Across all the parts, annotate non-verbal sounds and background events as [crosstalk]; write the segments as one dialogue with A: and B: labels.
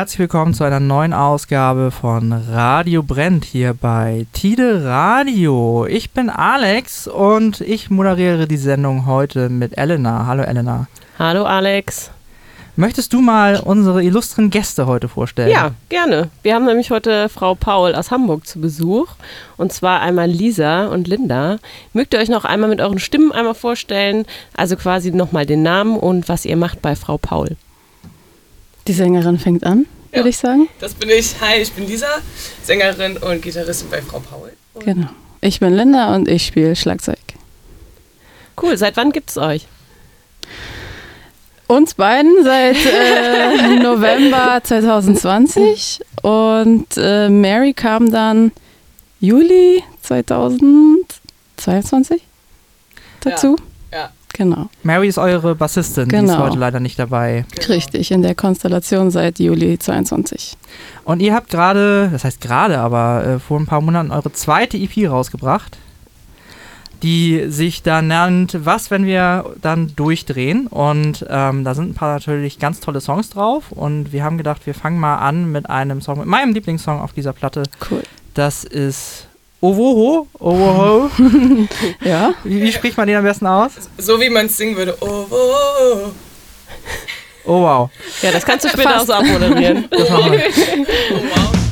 A: Herzlich willkommen zu einer neuen Ausgabe von Radio Brennt hier bei Tide Radio. Ich bin Alex und ich moderiere die Sendung heute mit Elena. Hallo Elena.
B: Hallo Alex.
A: Möchtest du mal unsere illustren Gäste heute vorstellen?
B: Ja, gerne. Wir haben nämlich heute Frau Paul aus Hamburg zu Besuch. Und zwar einmal Lisa und Linda. Mögt ihr euch noch einmal mit euren Stimmen einmal vorstellen? Also quasi nochmal den Namen und was ihr macht bei Frau Paul.
C: Die Sängerin fängt an, würde
D: Ja.
C: ich sagen.
D: Das bin ich. Hi, ich bin Lisa, Sängerin und Gitarristin bei Frau Paul. Und
C: Genau. Ich bin Linda und ich spiele Schlagzeug.
B: Cool, seit wann gibt's euch?
C: Uns beiden seit äh, [laughs] November 2020 und äh, Mary kam dann Juli 2022 dazu.
D: Ja.
C: Genau,
A: Mary ist eure Bassistin, die ist
C: Genau.
A: heute leider nicht dabei.
D: Genau.
C: richtig, in der Konstellation seit Juli 22.
A: Und ihr habt gerade, das heißt gerade, aber äh, vor ein paar Monaten eure zweite EP rausgebracht, die sich da nennt Was, wenn wir dann durchdrehen. Und ähm, da sind ein paar natürlich ganz tolle Songs drauf. Und wir haben gedacht, wir fangen mal an mit einem Song, mit meinem Lieblingssong auf dieser Platte.
C: Cool.
A: Das ist Owoho. Owoho. [laughs]
C: Ja,
A: wie, wie spricht man den am besten aus?
D: So wie man es singen würde. Oh, oh, oh.
A: Oh wow.
B: Ja, das kannst du später auch so abmoderieren.
A: Das machen wir.
D: oh wow.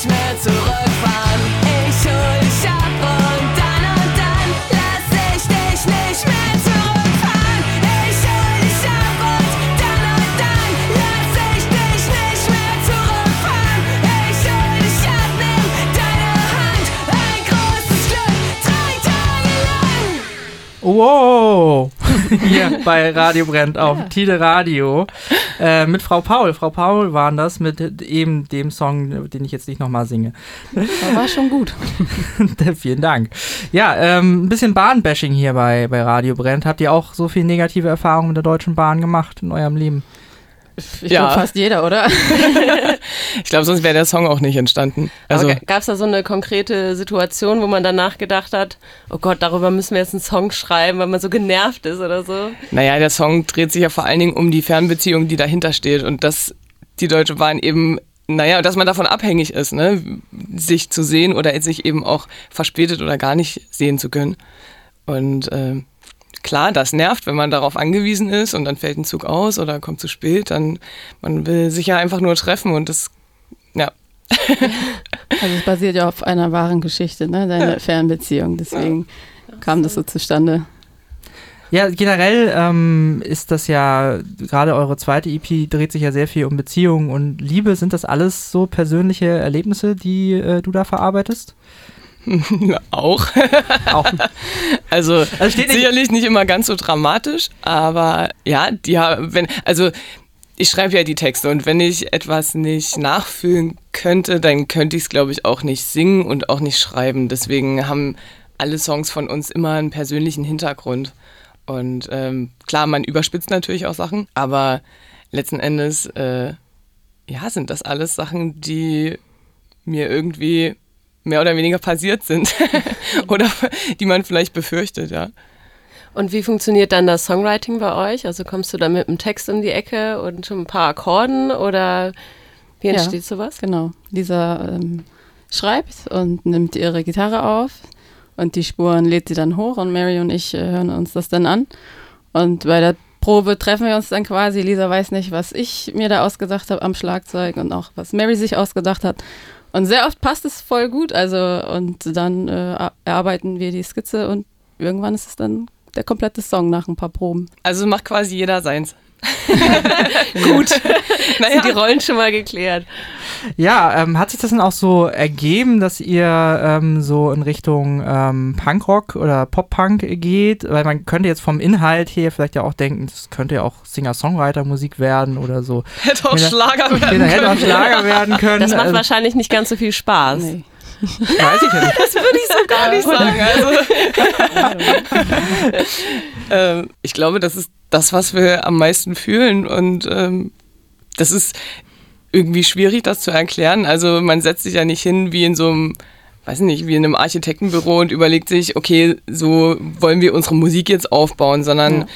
E: Nicht mehr zurückfahren. Ich hol dich ab und dann und dann lass ich dich nicht mehr zurückfahren. Ich hol dich ab und dann und dann lass ich dich nicht mehr zurückfahren. Ich hol dich ab, nimm deine Hand, ein großes Glück, drei Tage lang.
A: Wow! [laughs] Hier bei Radio Brennt auf Tide Radio. Äh, mit Frau Paul. Frau Paul waren das mit eben dem Song, den ich jetzt nicht nochmal singe.
C: das war schon gut. [laughs]
A: Vielen Dank. Ja, ähm, ein bisschen Bahnbashing hier bei, bei Radio Brennt. Habt ihr auch so viel negative Erfahrungen mit der Deutschen Bahn gemacht in eurem Leben?
C: Ich
F: Ja.
C: glaube fast jeder, oder? [laughs]
F: Ich glaube, sonst wäre der Song auch nicht entstanden. Also,
B: gab es da so eine konkrete Situation, wo man danach gedacht hat, oh Gott, darüber müssen wir jetzt einen Song schreiben, weil man so genervt ist oder so?
F: naja, der Song dreht sich ja vor allen Dingen um die Fernbeziehung, die dahinter steht und dass die Deutsche Bahn eben, naja, dass man davon abhängig ist, ne? sich zu sehen oder sich eben auch verspätet oder gar nicht sehen zu können. Und äh, klar, das nervt, wenn man darauf angewiesen ist und dann fällt ein Zug aus oder kommt zu spät, dann man will sich ja einfach nur treffen und das, ja, [laughs]
C: Also es basiert ja auf einer wahren Geschichte, ne? Deine Fernbeziehung. Deswegen kam das so zustande.
A: Ja, generell ähm, ist das ja, gerade eure zweite EP dreht sich ja sehr viel um Beziehungen und Liebe. Sind das alles so persönliche Erlebnisse, die äh, du da verarbeitest? [laughs]
F: auch.
A: Auch.
F: Also,
A: Also steht nicht-
F: sicherlich nicht immer ganz so dramatisch, aber ja, die haben, wenn, also ich schreibe ja die Texte und wenn ich etwas nicht nachfühlen könnte, dann könnte ich es, glaube ich, auch nicht singen und auch nicht schreiben. Deswegen haben alle Songs von uns immer einen persönlichen Hintergrund. Und ähm, klar, man überspitzt natürlich auch Sachen, aber letzten Endes, äh, ja, sind das alles Sachen, die mir irgendwie mehr oder weniger passiert sind [laughs] oder die man vielleicht befürchtet, ja.
B: Und wie funktioniert dann das Songwriting bei euch? Also kommst du da mit einem Text um die Ecke und schon ein paar Akkorden oder wie
C: Ja.
B: entsteht sowas?
C: Genau. Lisa ähm, schreibt und nimmt ihre Gitarre auf und die Spuren lädt sie dann hoch und Mary und ich äh, hören uns das dann an. Und bei der Probe treffen wir uns dann quasi. Lisa weiß nicht, was ich mir da ausgedacht habe am Schlagzeug und auch was Mary sich ausgedacht hat. Und sehr oft passt es voll gut. Also und dann äh, erarbeiten wir die Skizze und irgendwann ist es dann der komplette Song nach ein paar Proben.
F: Also macht quasi jeder seins. [laughs] Gut. [laughs]
B: Sind
F: naja,
B: die Rollen schon mal geklärt?
A: Ja, ähm, hat sich das denn auch so ergeben, dass ihr ähm, so in Richtung ähm, Punkrock oder Pop-Punk geht? Weil man könnte jetzt vom Inhalt her vielleicht ja auch denken, das könnte ja auch Singer-Songwriter-Musik werden oder so.
F: hätte auch. Schlager
A: Den
F: werden
A: hätte auch
F: können.
A: Schlager werden können.
B: Das macht
A: also,
B: wahrscheinlich nicht ganz so viel Spaß.
C: Nee.
A: Weiß ich ja nicht.
F: Das würde ich so gar nicht sagen. Also, [laughs] ähm, ich glaube, das ist das, was wir am meisten fühlen und ähm, das ist irgendwie schwierig, das zu erklären. Also man setzt sich ja nicht hin wie in so einem, weiß nicht, wie in einem Architektenbüro und überlegt sich, okay, so wollen wir unsere Musik jetzt aufbauen, sondern
C: Ja.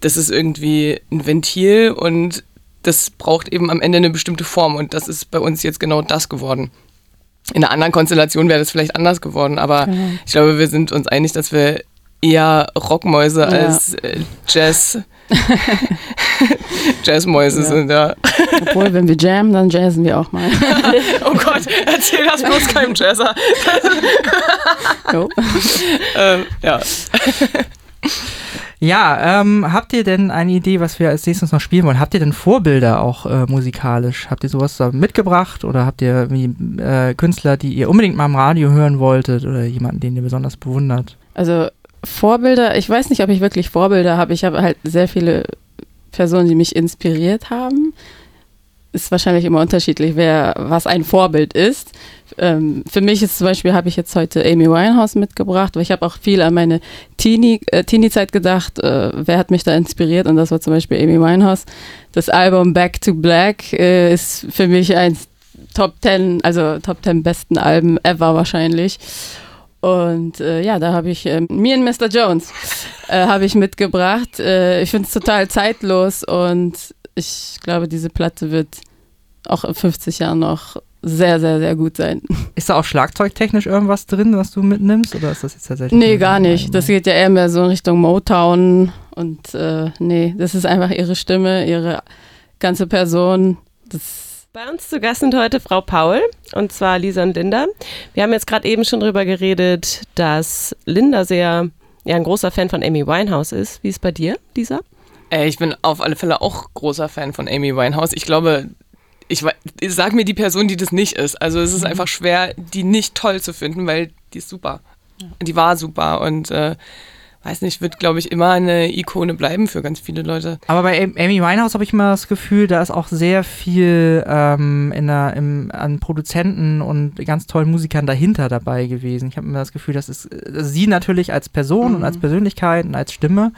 F: das ist irgendwie ein Ventil und das braucht eben am Ende eine bestimmte Form und das ist bei uns jetzt genau das geworden. In einer anderen Konstellation wäre das vielleicht anders geworden, aber
C: Genau.
F: ich glaube, wir sind uns einig, dass wir eher Rockmäuse
C: Ja.
F: als äh, Jazz [laughs] Jazzmäuse
C: Ja.
F: sind, ja.
C: Obwohl, wenn wir jammen, dann jazzen wir auch mal. [laughs]
F: Oh Gott, erzähl das bloß keinem Jazzer. [laughs] Ähm, ja.
A: Ja, ähm, habt ihr denn eine Idee, was wir als nächstes noch spielen wollen? Habt ihr denn Vorbilder auch äh, musikalisch? Habt ihr sowas mitgebracht oder habt ihr irgendwie, äh, Künstler, die ihr unbedingt mal im Radio hören wolltet oder jemanden, den ihr besonders bewundert?
C: Also Vorbilder, ich weiß nicht, ob ich wirklich Vorbilder habe. Ich habe halt sehr viele Personen, die mich inspiriert haben. Ist wahrscheinlich immer unterschiedlich, wer was ein Vorbild ist. Ähm, für mich ist zum Beispiel, habe ich jetzt heute Amy Winehouse mitgebracht, weil ich habe auch viel an meine Teenie- äh, Teenie-Zeit gedacht, äh, wer hat mich da inspiriert und das war zum Beispiel Amy Winehouse. Das Album Back to Black äh, ist für mich eins Top 10, also Top 10 besten Alben ever wahrscheinlich. Und äh, ja, da habe ich äh, Me and Mr. Jones äh, habe ich mitgebracht. Äh, ich finde es total zeitlos und ich glaube, diese Platte wird auch in 50 Jahren noch sehr, sehr, sehr gut sein.
A: Ist da auch schlagzeugtechnisch irgendwas drin, was du mitnimmst? Oder ist das jetzt tatsächlich?
C: Nee, gar nicht. Das geht ja eher mehr so in Richtung Motown und äh, nee, das ist einfach ihre Stimme, ihre ganze Person. Das
B: Bei uns zu Gast sind heute Frau Paul und zwar Lisa und Linda. Wir haben jetzt gerade eben schon drüber geredet, dass Linda sehr ja, ein großer Fan von Amy Winehouse ist. Wie ist bei dir, Lisa?
F: Äh, ich bin auf alle Fälle auch großer Fan von Amy Winehouse. Ich glaube, ich, sag mir die Person, die das nicht ist. Also es ist einfach schwer, die nicht toll zu finden, weil die ist super. Die war super und äh, weiß nicht, wird, glaube ich, immer eine Ikone bleiben für ganz viele Leute.
A: Aber bei Am- Amy Winehouse habe ich immer das Gefühl, da ist auch sehr viel ähm, in der, im, an Produzenten und ganz tollen Musikern dahinter dabei gewesen. Ich habe immer das Gefühl, das ist äh, sie natürlich als Person und als Persönlichkeit und als Stimme,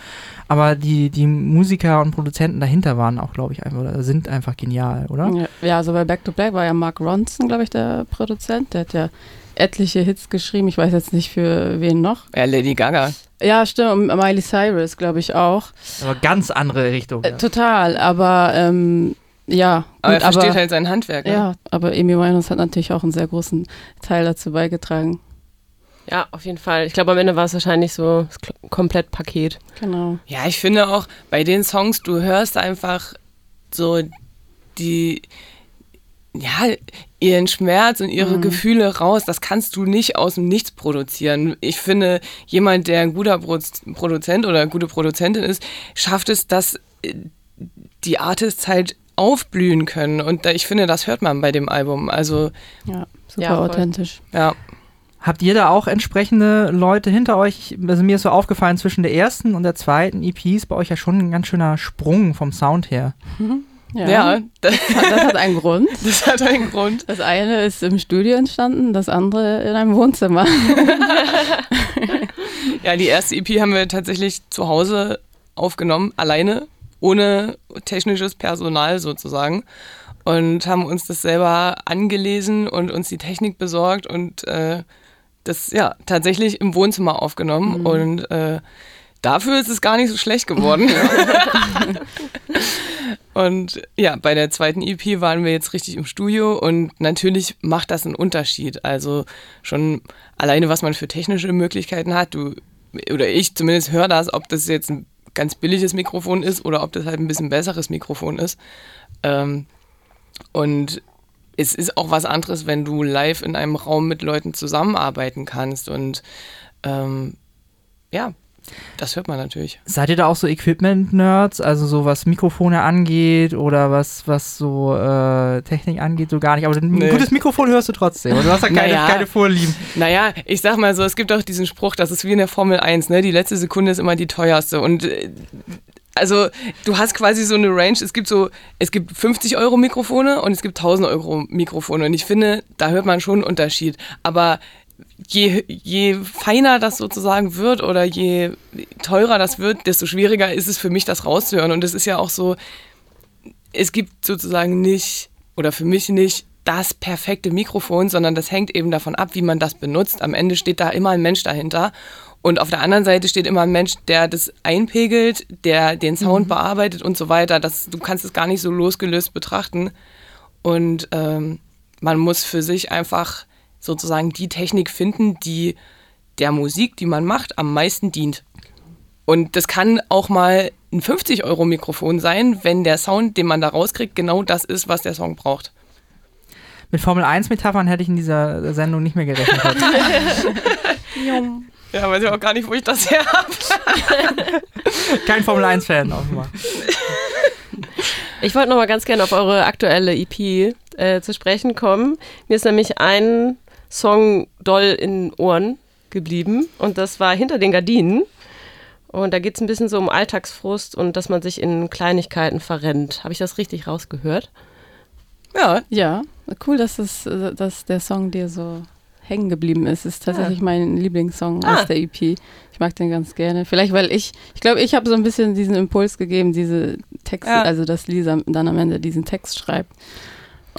A: aber die, die Musiker und Produzenten dahinter waren auch, glaube ich, einfach, oder sind einfach genial, oder?
C: Ja, ja, also bei Back to Black war ja Mark Ronson, glaube ich, der Produzent. Der hat ja etliche Hits geschrieben. Ich weiß jetzt nicht für wen noch.
F: Ja, Lady Gaga.
C: Ja, stimmt. Und Miley Cyrus, glaube ich, auch.
A: Aber ganz andere Richtung.
C: Äh,
A: ja.
C: total, aber ähm, ja.
F: Aber
C: gut,
F: er versteht halt sein Handwerk. Ne?
C: Ja, aber Amy Winehouse hat natürlich auch einen sehr großen Teil dazu beigetragen.
B: Ja, auf jeden Fall. Ich glaube, am Ende war es wahrscheinlich so das Komplettpaket.
C: Genau.
F: Ja, ich finde auch bei den Songs, du hörst einfach so die, ja, ihren Schmerz und ihre
C: Mhm.
F: Gefühle raus. Das kannst du nicht aus dem Nichts produzieren. Ich finde, jemand, der ein guter Produzent oder eine gute Produzentin ist, schafft es, dass äh, die Artists halt aufblühen können. Und ich finde, das hört man bei dem Album. Also,
C: Ja, super
B: Ja,
C: authentisch.
F: ja.
A: Habt ihr da auch entsprechende Leute hinter euch? Also mir ist so aufgefallen, zwischen der ersten und der zweiten EP ist bei euch ja schon ein ganz schöner Sprung vom Sound her.
C: Ja,
F: Ja, [laughs] das,
C: Das hat einen Grund. [laughs]
F: das hat einen Grund.
C: Das eine ist im Studio entstanden, das andere in einem Wohnzimmer. [laughs]
F: Ja, die erste EP haben wir tatsächlich zu Hause aufgenommen, alleine, ohne technisches Personal sozusagen. Und haben uns das selber angelesen und uns die Technik besorgt und äh, das ja tatsächlich im Wohnzimmer aufgenommen. Und äh, dafür ist es gar nicht so schlecht geworden. Und ja, bei der zweiten EP waren wir jetzt richtig im Studio und natürlich macht das einen Unterschied. Also schon alleine, was man für technische Möglichkeiten hat. Du oder ich zumindest höre das, ob das jetzt ein ganz billiges Mikrofon ist oder ob das halt ein bisschen besseres Mikrofon ist. Ähm, und es ist auch was anderes, wenn du live in einem Raum mit Leuten zusammenarbeiten kannst. Und ähm, ja, das hört man natürlich.
A: Seid ihr da auch so Equipment-Nerds, also so was Mikrofone angeht oder was, was so äh, Technik angeht, so gar nicht. Aber ein
F: Nee.
A: gutes Mikrofon hörst du trotzdem. Und du hast ja keine,
F: Naja.
A: keine Vorlieben.
F: Naja, ich sag mal so, es gibt auch diesen Spruch, das ist wie in der Formel 1, ne? Die letzte Sekunde ist immer die teuerste. Und äh, also du hast quasi so eine Range, es gibt so, es gibt 50 Euro Mikrofone und es gibt 1000 Euro Mikrofone. Und ich finde, da hört man schon einen Unterschied. Aber je, je feiner das sozusagen wird oder je teurer das wird, desto schwieriger ist es für mich, das rauszuhören. Und es ist ja auch so, es gibt sozusagen nicht, oder für mich nicht, das perfekte Mikrofon, sondern das hängt eben davon ab, wie man das benutzt. Am Ende steht da immer ein Mensch dahinter. Und auf der anderen Seite steht immer ein Mensch, der das einpegelt, der den Sound bearbeitet und so weiter. Das, du kannst es gar nicht so losgelöst betrachten. Und ähm, man muss für sich einfach sozusagen die Technik finden, die der Musik, die man macht, am meisten dient. Und das kann auch mal ein 50-Euro-Mikrofon sein, wenn der Sound, den man da rauskriegt, genau das ist, was der Song braucht.
A: Mit Formel 1-Metaphern hätte ich in dieser Sendung nicht mehr gerechnet. [laughs]
F: Ja, weiß ich auch gar nicht, wo ich das her habe. [laughs]
A: Kein Formel 1-Fan offenbar.
B: Ich wollte noch mal ganz gerne auf eure aktuelle EP äh, zu sprechen kommen. Mir ist nämlich ein Song doll in Ohren geblieben und das war Hinter den Gardinen. Und da geht es ein bisschen so um Alltagsfrust und dass man sich in Kleinigkeiten verrennt. Habe ich das richtig rausgehört?
F: Ja,
C: Ja, cool, dass, das, äh, dass der Song dir so hängen geblieben ist. Ist tatsächlich mein Lieblingssong
B: Ah.
C: aus der EP. Ich mag den ganz gerne. Vielleicht, weil ich, ich glaube, ich habe so ein bisschen diesen Impuls gegeben, diese Texte,
F: Ja.
C: also dass Lisa dann am Ende diesen Text schreibt.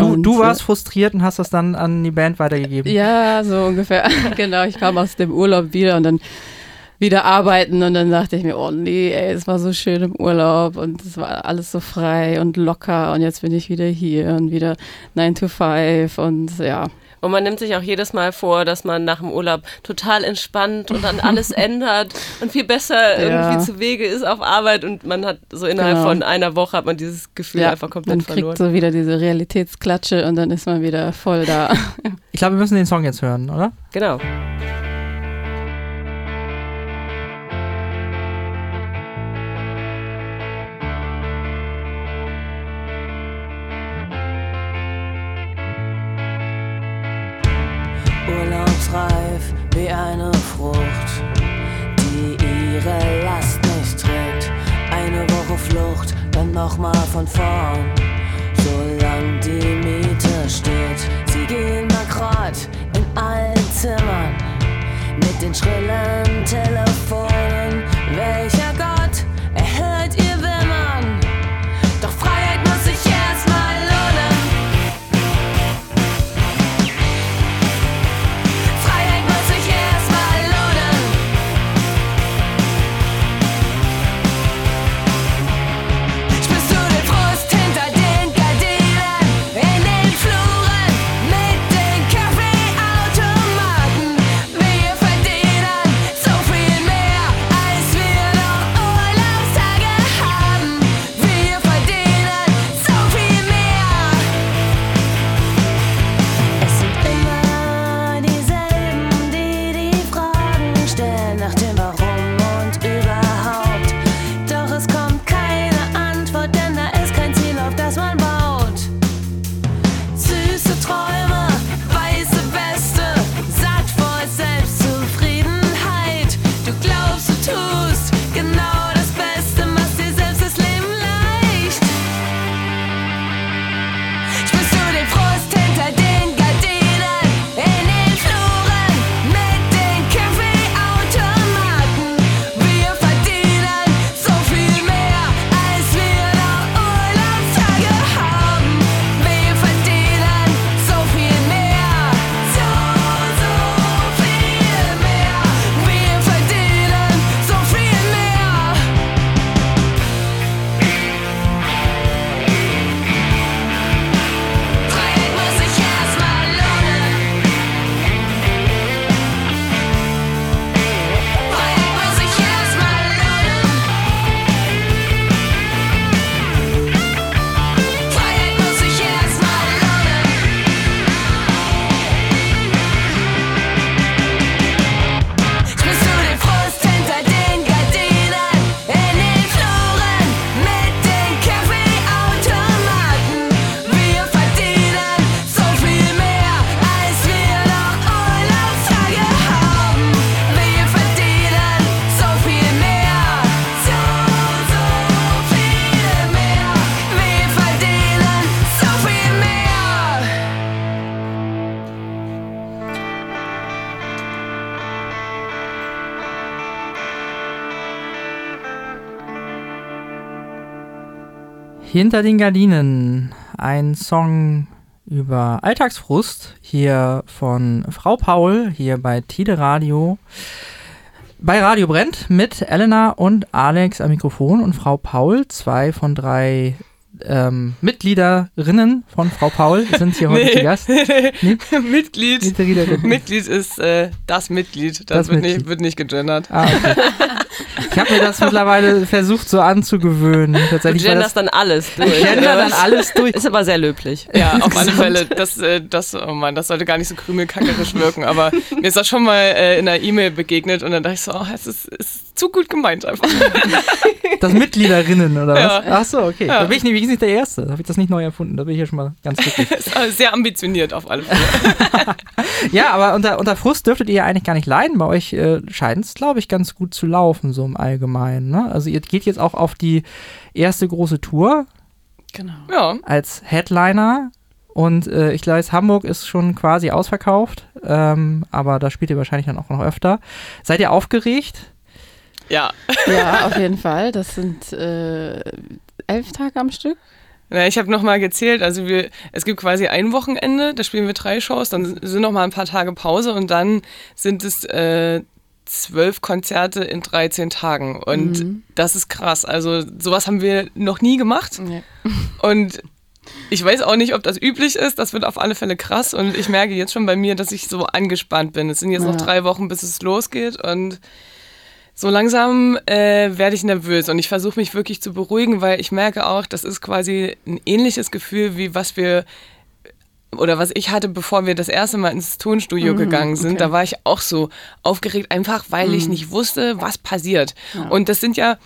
A: Du,
C: Und,
A: du
C: äh,
A: warst frustriert und hast das dann an die Band weitergegeben.
C: Ja, so ungefähr. [laughs] genau, ich kam aus dem Urlaub wieder und dann wieder arbeiten und dann dachte ich mir, oh nee, ey, es war so schön im Urlaub und es war alles so frei und locker und jetzt bin ich wieder hier und wieder 9 to 5 und ja.
B: Und man nimmt sich auch jedes Mal vor, dass man nach dem Urlaub total entspannt und dann alles [laughs] ändert und viel besser
C: Ja.
B: irgendwie zu Wege ist auf Arbeit und man hat so innerhalb
C: Genau.
B: von einer Woche hat man dieses Gefühl
C: ja
B: einfach komplett
C: man kriegt
B: verloren.
C: so wieder diese Realitätsklatsche und dann ist man wieder voll da.
A: Ich glaube, wir müssen den Song jetzt hören, oder?
B: Genau.
D: Eine Frucht, die ihre Last nicht trägt. Eine Woche Flucht, dann nochmal von vorn. Solang die Miete steht, sie gehen bankrott in allen Zimmern. Mit den schrillen Telefonen, Hinter den Gardinen,
A: ein Song über Alltagsfrust hier von Frau Paul, hier bei Tide Radio. Bei Radio Brennt mit Elena und Alex am Mikrofon und Frau Paul, zwei von drei ähm, Mitgliederinnen von Frau Paul sind hier [laughs] heute zu Gast. Nee?
F: Mitglied. Mitglied ist äh, das Mitglied. Das,
A: Das
F: wird,
A: Mitglied.
F: Nicht, wird nicht gegendert.
A: Ah, okay. Ich habe mir das mittlerweile versucht so anzugewöhnen.
B: Du
A: Tatsächlich weil
B: genderst
A: das,
B: dann alles durch.
A: ich gender dann alles durch.
B: Ist aber sehr löblich.
F: Ja, auf [laughs] alle Fälle. Das, äh, das, oh Mann, das sollte gar nicht so krümelkackerisch wirken. Aber mir ist das schon mal äh, in einer E-Mail begegnet und dann dachte ich so, oh, es ist, ist zu gut gemeint einfach.
A: Das Mitgliederinnen oder was?
F: Ja.
A: Ach so, okay.
F: Ja.
A: Da bin ich nämlich nicht der Erste. Da habe ich das nicht neu erfunden. Da bin ich ja schon mal ganz [laughs] glücklich.
F: sehr ambitioniert auf alle Fälle. [laughs]
A: ja, aber unter, unter Frust dürftet ihr ja eigentlich gar nicht leiden. Bei euch äh, scheint es, glaube ich, ganz gut zu laufen, so im Allgemeinen. Ne? Also ihr geht jetzt auch auf die erste große Tour
C: Genau.
F: Ja,
A: als Headliner. Und äh, ich glaube, Hamburg ist schon quasi ausverkauft. Ähm, aber da spielt ihr wahrscheinlich dann auch noch öfter. Seid ihr aufgeregt?
F: Ja.
C: Ja, auf jeden Fall. Das sind äh, elf Tage am Stück.
F: Na, ich habe nochmal gezählt, also wir, es gibt quasi ein Wochenende, da spielen wir drei Shows, dann sind noch mal ein paar Tage Pause und dann sind es äh, zwölf Konzerte in 13 Tagen. Und
C: Mhm.
F: das ist krass. Also sowas haben wir noch nie gemacht.
C: Ja. [laughs]
F: Und ich weiß auch nicht, ob das üblich ist. Das wird auf alle Fälle krass. Und ich merke jetzt schon bei mir, dass ich so angespannt bin. Es sind jetzt noch
C: Ja.
F: drei Wochen, bis es losgeht. Und so langsam äh, werde ich nervös. Und ich versuche mich wirklich zu beruhigen, weil ich merke auch, das ist quasi ein ähnliches Gefühl, wie was wir oder was ich hatte, bevor wir das erste Mal ins Tonstudio gegangen sind,
C: okay.
F: da war ich auch so aufgeregt, einfach weil ich nicht wusste, was passiert. Und das sind ja,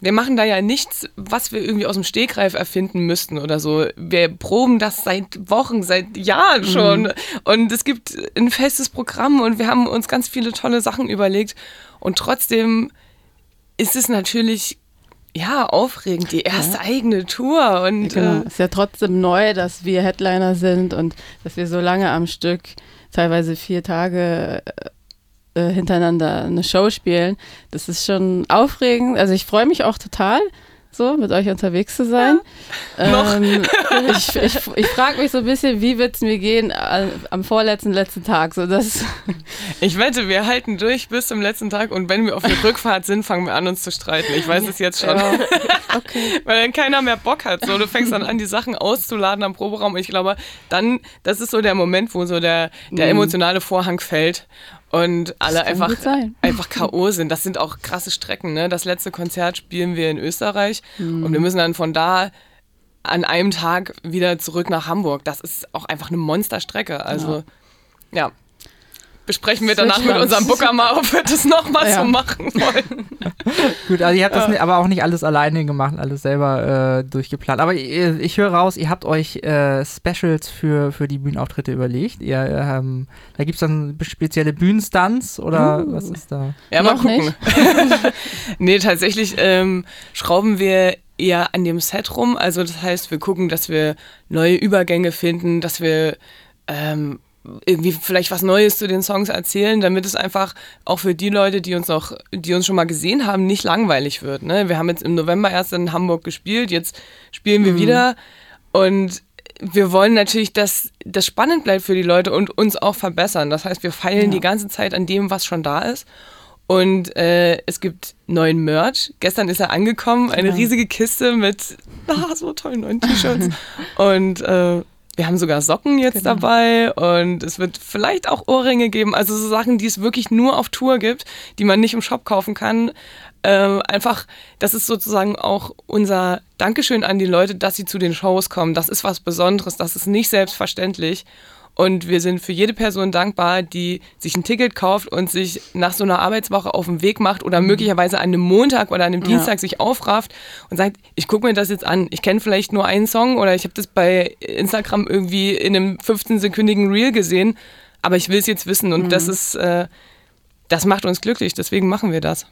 F: wir machen da ja nichts, was wir irgendwie aus dem Stegreif erfinden müssten oder so. Wir proben das seit Wochen, seit Jahren schon. Und es gibt ein festes Programm und wir haben uns ganz viele tolle Sachen überlegt. Und trotzdem ist es natürlich ja aufregend, die erste eigene Tour und
C: Genau.
F: äh,
C: Ist ja trotzdem neu, dass wir Headliner sind und dass wir so lange am Stück, teilweise vier Tage äh, hintereinander eine Show spielen. Das ist schon aufregend. Also ich freue mich auch total, so mit euch unterwegs zu sein. Ähm, ich ich, ich frage mich so ein bisschen, wie wird es mir gehen äh, am vorletzten, letzten Tag. So das, [laughs]
F: ich wette, wir halten durch bis zum letzten Tag und wenn wir auf der Rückfahrt sind, fangen wir an, uns zu streiten. Ich weiß es jetzt schon.
C: ja, [laughs] okay.
F: Weil dann keiner mehr Bock hat. So, du fängst dann an, die Sachen auszuladen am Proberaum. Und ich glaube, dann, das ist so der Moment, wo so der, der
C: Mhm.
F: emotionale Vorhang fällt und alle einfach, [laughs] einfach K.O. sind. Das sind auch krasse Strecken. Ne? Das letzte Konzert spielen wir in Österreich
C: Mhm.
F: und wir müssen dann von da an einem Tag wieder zurück nach Hamburg. Das ist auch einfach eine Monsterstrecke. Also, ja. Besprechen wir danach mit unserem Booker mal, ob wir das nochmal
C: Ja.
F: so machen wollen. [laughs]
A: Gut, also ihr habt das ni- aber auch nicht alles alleine gemacht, alles selber äh, durchgeplant. Aber ihr, ich höre raus, ihr habt euch äh, Specials für, für die Bühnenauftritte überlegt. Ihr, ähm, da gibt es dann spezielle Bühnenstunts oder
C: Uh.
A: was ist da?
F: Ja, mal
C: Noch
F: gucken. [laughs] [laughs] nee, tatsächlich ähm, schrauben wir eher an dem Set rum. Also das heißt, wir gucken, dass wir neue Übergänge finden, dass wir ähm, irgendwie vielleicht was Neues zu den Songs erzählen, damit es einfach auch für die Leute, die uns noch, die uns schon mal gesehen haben, nicht langweilig wird. Ne? Wir haben jetzt im November erst in Hamburg gespielt, jetzt spielen wir wieder und wir wollen natürlich, dass das spannend bleibt für die Leute und uns auch verbessern. Das heißt, wir feilen die ganze Zeit an dem, was schon da ist. Und äh, es gibt neuen Merch. Gestern ist er angekommen, eine
C: Genau.
F: riesige Kiste mit [laughs] ah, so tollen neuen T-Shirts. [laughs] und äh, wir haben sogar Socken jetzt
C: Genau.
F: dabei und es wird vielleicht auch Ohrringe geben. Also so Sachen, die es wirklich nur auf Tour gibt, die man nicht im Shop kaufen kann. Ähm, einfach, das ist sozusagen auch unser Dankeschön an die Leute, dass sie zu den Shows kommen. Das ist was Besonderes, das ist nicht selbstverständlich. Und wir sind für jede Person dankbar, die sich ein Ticket kauft und sich nach so einer Arbeitswoche auf den Weg macht oder möglicherweise an einem Montag oder an einem Dienstag sich aufrafft und sagt, ich gucke mir das jetzt an. Ich kenne vielleicht nur einen Song oder ich habe das bei Instagram irgendwie in einem 15-sekündigen Reel gesehen, aber ich will es jetzt wissen und das ist, äh, das macht uns glücklich, deswegen machen wir das.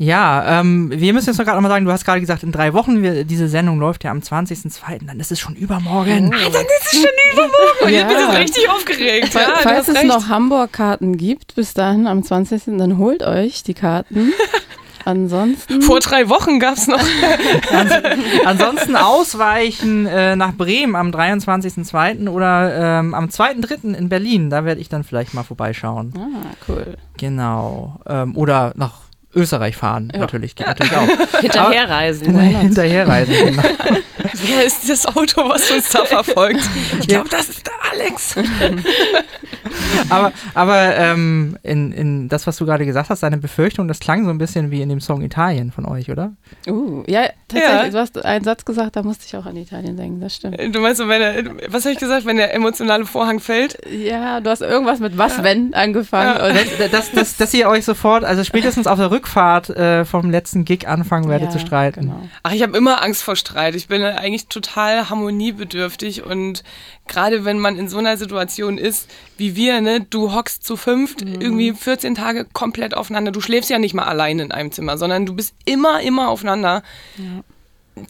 A: Ja, ähm, wir müssen jetzt noch gerade nochmal sagen, du hast gerade gesagt, in drei Wochen, wir, diese Sendung läuft ja am 20.02., dann ist es schon übermorgen.
F: Dann ist es schon übermorgen und ich bin
C: Ja.
F: jetzt richtig aufgeregt. Ja,
C: Falls es
F: recht.
C: noch Hamburg-Karten gibt, bis dahin am 20. dann holt euch die Karten. [laughs] Ansonsten.
F: Vor drei Wochen gab es noch. [laughs]
A: Ansonsten ausweichen äh, nach Bremen am 23.02. oder ähm, am 2.03. in Berlin. Da werde ich dann vielleicht mal vorbeischauen.
C: Ah, cool.
A: Genau. Ähm, oder nach Österreich fahren,
C: Ja.
A: natürlich. Geht natürlich auch. [laughs]
B: Hinterherreisen.
A: Hinterherreisen. Genau. [laughs]
F: Wer ist das Auto, was uns da verfolgt? Ich glaube, das ist der Alex. [laughs]
A: aber aber ähm, in, in das, was du gerade gesagt hast, deine Befürchtung, das klang so ein bisschen wie in dem Song Italien von euch, oder?
C: Uh, ja, tatsächlich.
F: Ja.
C: Du hast einen Satz gesagt, da musste ich auch an Italien denken, das stimmt.
F: Du meinst, wenn der, was habe ich gesagt, wenn der emotionale Vorhang fällt?
C: Ja, du hast irgendwas mit was, wenn angefangen. Und
A: Dass, dass, dass, dass ihr euch sofort, also spätestens auf der Rückfahrt äh, vom letzten Gig anfangen werdet
C: ja,
A: zu streiten.
C: Genau.
F: Ach, ich habe immer Angst vor Streit. Ich bin eigentlich total harmoniebedürftig und gerade wenn man in so einer Situation ist wie wir, ne, du hockst zu fünft irgendwie 14 Tage komplett aufeinander. Du schläfst ja nicht mal allein in einem Zimmer, sondern du bist immer, immer aufeinander.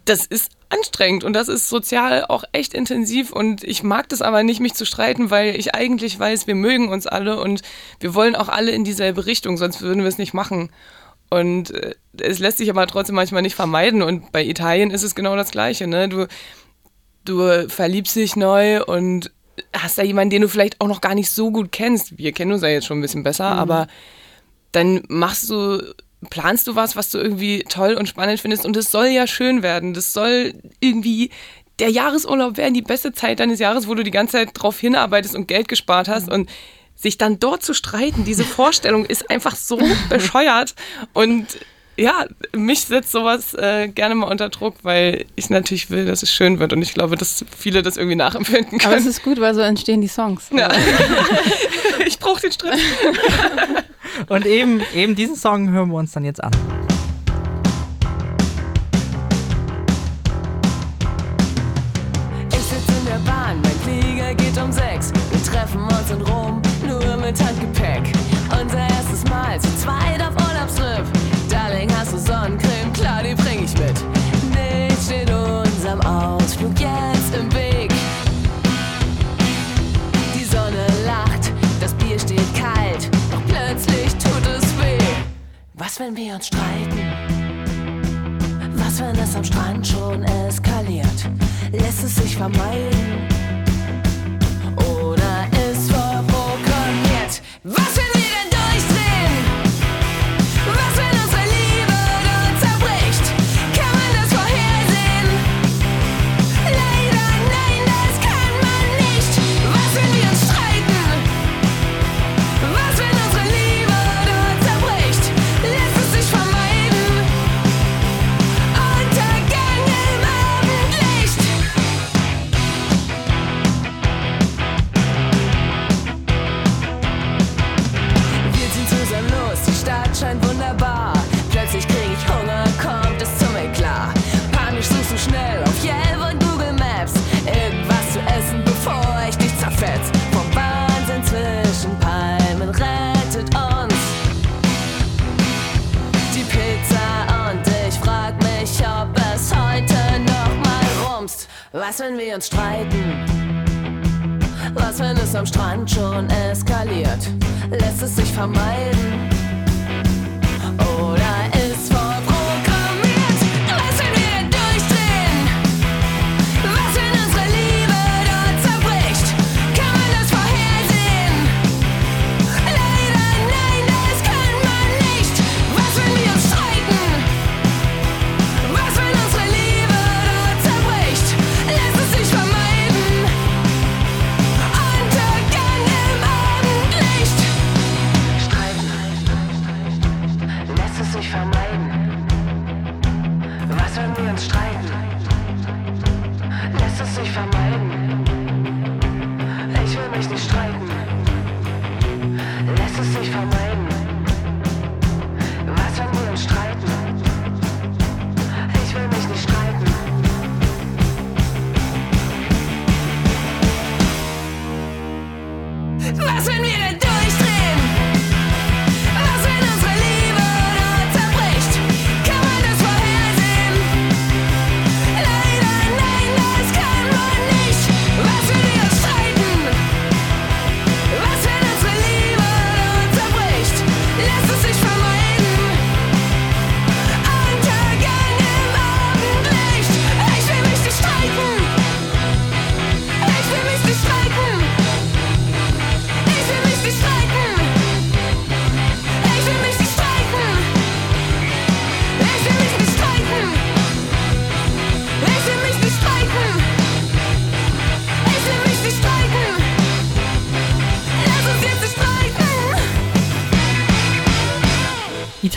F: Das ist anstrengend und das ist sozial auch echt intensiv und ich mag das aber nicht, mich zu streiten, weil ich eigentlich weiß, wir mögen uns alle und wir wollen auch alle in dieselbe Richtung, sonst würden wir es nicht machen. Und äh, es lässt sich aber trotzdem manchmal nicht vermeiden. Und bei Italien ist es genau das Gleiche. Ne? Du, du verliebst dich neu und hast da jemanden, den du vielleicht auch noch gar nicht so gut kennst. Wir kennen uns ja jetzt schon ein bisschen besser, aber dann machst du, planst du was, was du irgendwie toll und spannend findest. Und es soll ja schön werden. Das soll irgendwie der Jahresurlaub werden, die beste Zeit deines Jahres, wo du die ganze Zeit drauf hinarbeitest und Geld gespart hast. Und sich dann dort zu streiten, diese Vorstellung ist einfach so [laughs] bescheuert. Und ja, mich setzt sowas äh, gerne mal unter Druck, weil ich natürlich will, dass es schön wird. Und ich glaube, dass viele das irgendwie nachempfinden
C: Aber es
F: können.
C: ist gut, weil so entstehen die Songs.
F: Ja. [laughs] ich brauche den Stress. [laughs]
A: Und eben, eben diesen Song hören wir uns dann jetzt an.
D: Was, wenn wir uns streiten? Was, wenn es am Strand schon eskaliert? Lässt es sich vermeiden?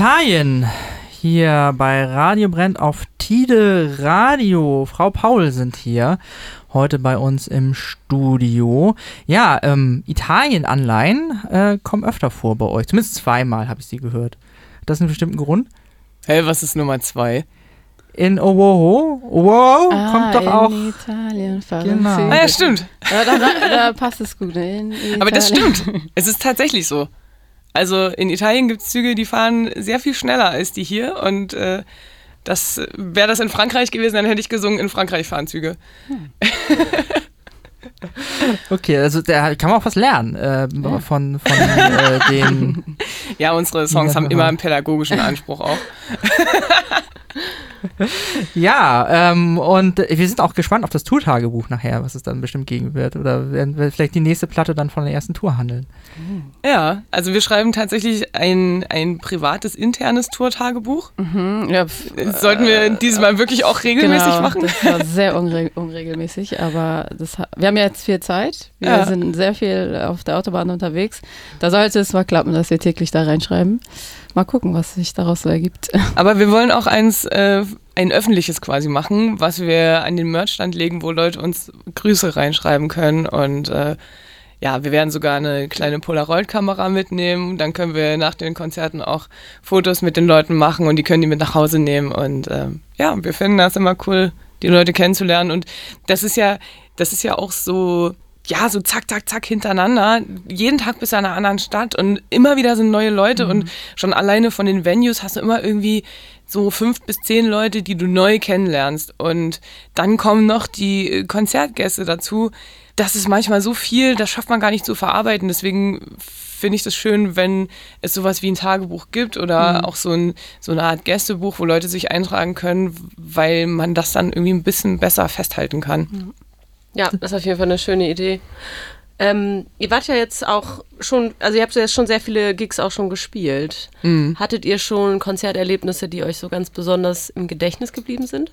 A: Italien. Hier bei Radio Brennt auf Tide Radio. Frau Paul sind hier heute bei uns im Studio. Ja, ähm, Italien-Anleihen äh, kommen öfter vor bei euch. Zumindest zweimal habe ich sie gehört. Hat das einen bestimmten Grund?
F: Hey, was ist Nummer zwei?
A: In Owoho? Owoho
C: Ah,
A: kommt doch
C: in
A: auch.
C: Italien fahren
A: Genau.
C: Sie.
F: Ah ja, stimmt.
C: Ja, da, da, da passt es gut. In
F: Aber das stimmt. Es ist tatsächlich so. Also in Italien gibt es Züge, die fahren sehr viel schneller als die hier. Und äh, das wäre das in Frankreich gewesen, dann hätte ich gesungen, in Frankreich fahren Züge. [laughs]
A: Okay, also da kann man auch was lernen äh, von, von äh, den. [laughs]
F: Ja, unsere Songs haben immer einen pädagogischen Anspruch auch. [laughs] [laughs]
A: Ja, ähm, und äh, wir sind auch gespannt auf das Tourtagebuch nachher, was es dann bestimmt geben wird. Oder werden wir vielleicht die nächste Platte dann von der ersten Tour handeln.
F: Ja, also wir schreiben tatsächlich ein, ein privates, internes Tourtagebuch.
C: Hm, ja,
F: Das sollten wir dieses Mal wirklich auch regelmäßig
C: genau,
F: machen.
C: Das war sehr unre unregelmäßig, aber das, wir haben ja jetzt viel Zeit. Wir
F: Ja.
C: sind sehr viel auf der Autobahn unterwegs. Da sollte es mal klappen, dass wir täglich da reinschreiben. Mal gucken, was sich daraus so ergibt. [laughs]
F: Aber wir wollen auch eins, äh, ein öffentliches quasi machen, was wir an den Merchstand legen, wo Leute uns Grüße reinschreiben können. Und äh, ja, wir werden sogar eine kleine Polaroid-Kamera mitnehmen. Dann können wir nach den Konzerten auch Fotos mit den Leuten machen und die können die mit nach Hause nehmen. Und ähm, ja, wir finden das immer cool, die Leute kennenzulernen. Und das ist ja, das ist ja auch so. Ja, so zack, zack, zack hintereinander. Jeden Tag bist du in einer anderen Stadt und immer wieder sind neue Leute und schon alleine von den Venues hast du immer irgendwie so fünf bis zehn Leute, die du neu kennenlernst. Und dann kommen noch die äh, Konzertgäste dazu. das ist manchmal so viel, das schafft man gar nicht zu verarbeiten. Deswegen finde ich das schön, wenn es sowas wie ein Tagebuch gibt oder
C: Mhm.
F: auch so, ein, so eine Art Gästebuch, wo Leute sich eintragen können, weil man das dann irgendwie ein bisschen besser festhalten kann.
B: Ja, das ist auf jeden Fall eine schöne Idee. Ähm, ihr wart ja jetzt auch schon, also ihr habt ja jetzt schon sehr viele Gigs auch schon gespielt.
F: Mhm.
B: Hattet ihr schon Konzerterlebnisse, die euch so ganz besonders im Gedächtnis geblieben sind?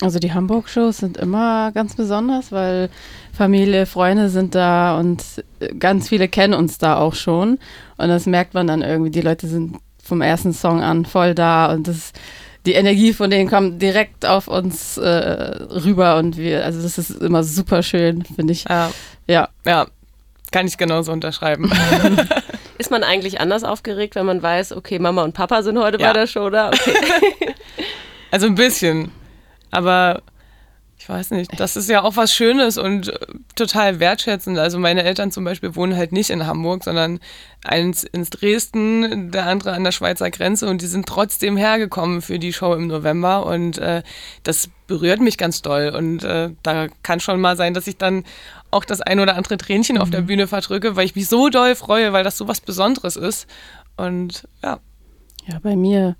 C: Also die Hamburg-Shows sind immer ganz besonders, weil Familie, Freunde sind da und äh, ganz viele kennen uns da auch schon. Und das merkt man dann irgendwie, die Leute sind vom ersten Song an voll da und das, die Energie von denen kommt direkt auf uns äh, rüber und wir, also das ist immer super schön, finde ich.
F: Ja,
C: Ja.
F: ja, kann ich genauso unterschreiben. [laughs]
B: Ist man eigentlich anders aufgeregt, wenn man weiß, okay, Mama und Papa sind heute
F: Ja.
B: bei der Show da? Okay. [laughs]
F: Also ein bisschen. Aber weiß nicht, das ist ja auch was Schönes und äh, total wertschätzend. Also meine Eltern zum Beispiel wohnen halt nicht in Hamburg, sondern eins ins Dresden, der andere an der Schweizer Grenze und die sind trotzdem hergekommen für die Show im November und äh, das berührt mich ganz doll und äh, da kann schon mal sein, dass ich dann auch das ein oder andere Tränchen auf der Bühne verdrücke, weil ich mich so doll freue, weil das so was Besonderes ist und ja.
C: Ja, bei mir.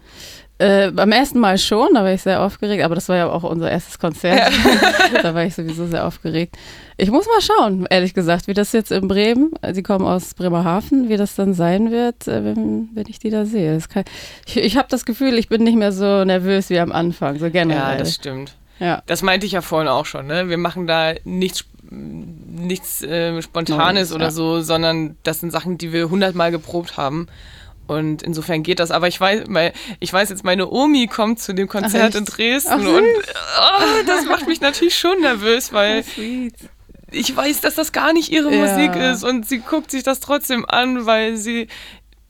C: Äh, beim ersten Mal schon, da war ich sehr aufgeregt, aber das war ja auch unser erstes Konzert. [laughs] da war ich sowieso sehr aufgeregt. Ich muss mal schauen, ehrlich gesagt, wie das jetzt in Bremen, äh, sie kommen aus Bremerhaven, wie das dann sein wird, äh, wenn, wenn ich die da sehe. Kann, ich ich habe das Gefühl, ich bin nicht mehr so nervös wie am Anfang, so
F: Ja,
C: generell.
F: das stimmt.
C: Ja,
F: Das meinte ich ja vorhin auch schon. Ne? Wir machen da nichts, nichts äh, Spontanes
C: Neues,
F: oder
C: ja.
F: so, sondern das sind Sachen, die wir hundertmal geprobt haben. Und insofern geht das. Aber ich weiß, weil ich weiß jetzt, meine Omi kommt zu dem Konzert
C: echt?
F: in Dresden
C: Ach,
F: und oh, das macht mich natürlich schon nervös, [laughs] weil ich weiß, dass das gar nicht ihre
C: Ja.
F: Musik ist und sie guckt sich das trotzdem an, weil sie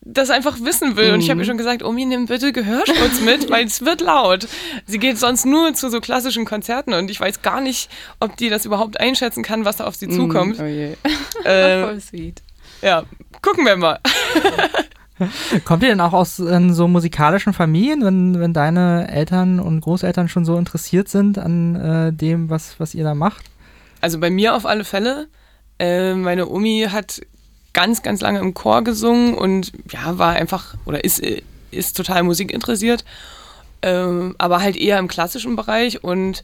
F: das einfach wissen will. Und ich habe
C: Mhm.
F: ihr schon gesagt, Omi, nimm bitte Gehörschutz mit, weil es wird laut. Sie geht sonst nur zu so klassischen Konzerten und ich weiß gar nicht, ob die das überhaupt einschätzen kann, was da auf sie zukommt.
C: Mm, oh je.
F: Äh, [laughs]
C: Voll sweet.
F: ja, gucken wir mal. [laughs] [laughs]
A: Kommt ihr denn auch aus ähm, so musikalischen Familien, wenn, wenn deine Eltern und Großeltern schon so interessiert sind an äh, dem, was, was ihr da macht?
F: Also bei mir auf alle Fälle. Äh, meine Omi hat ganz, ganz lange im Chor gesungen und ja, war einfach oder ist, äh, ist total musikinteressiert, ähm, aber halt eher im klassischen Bereich und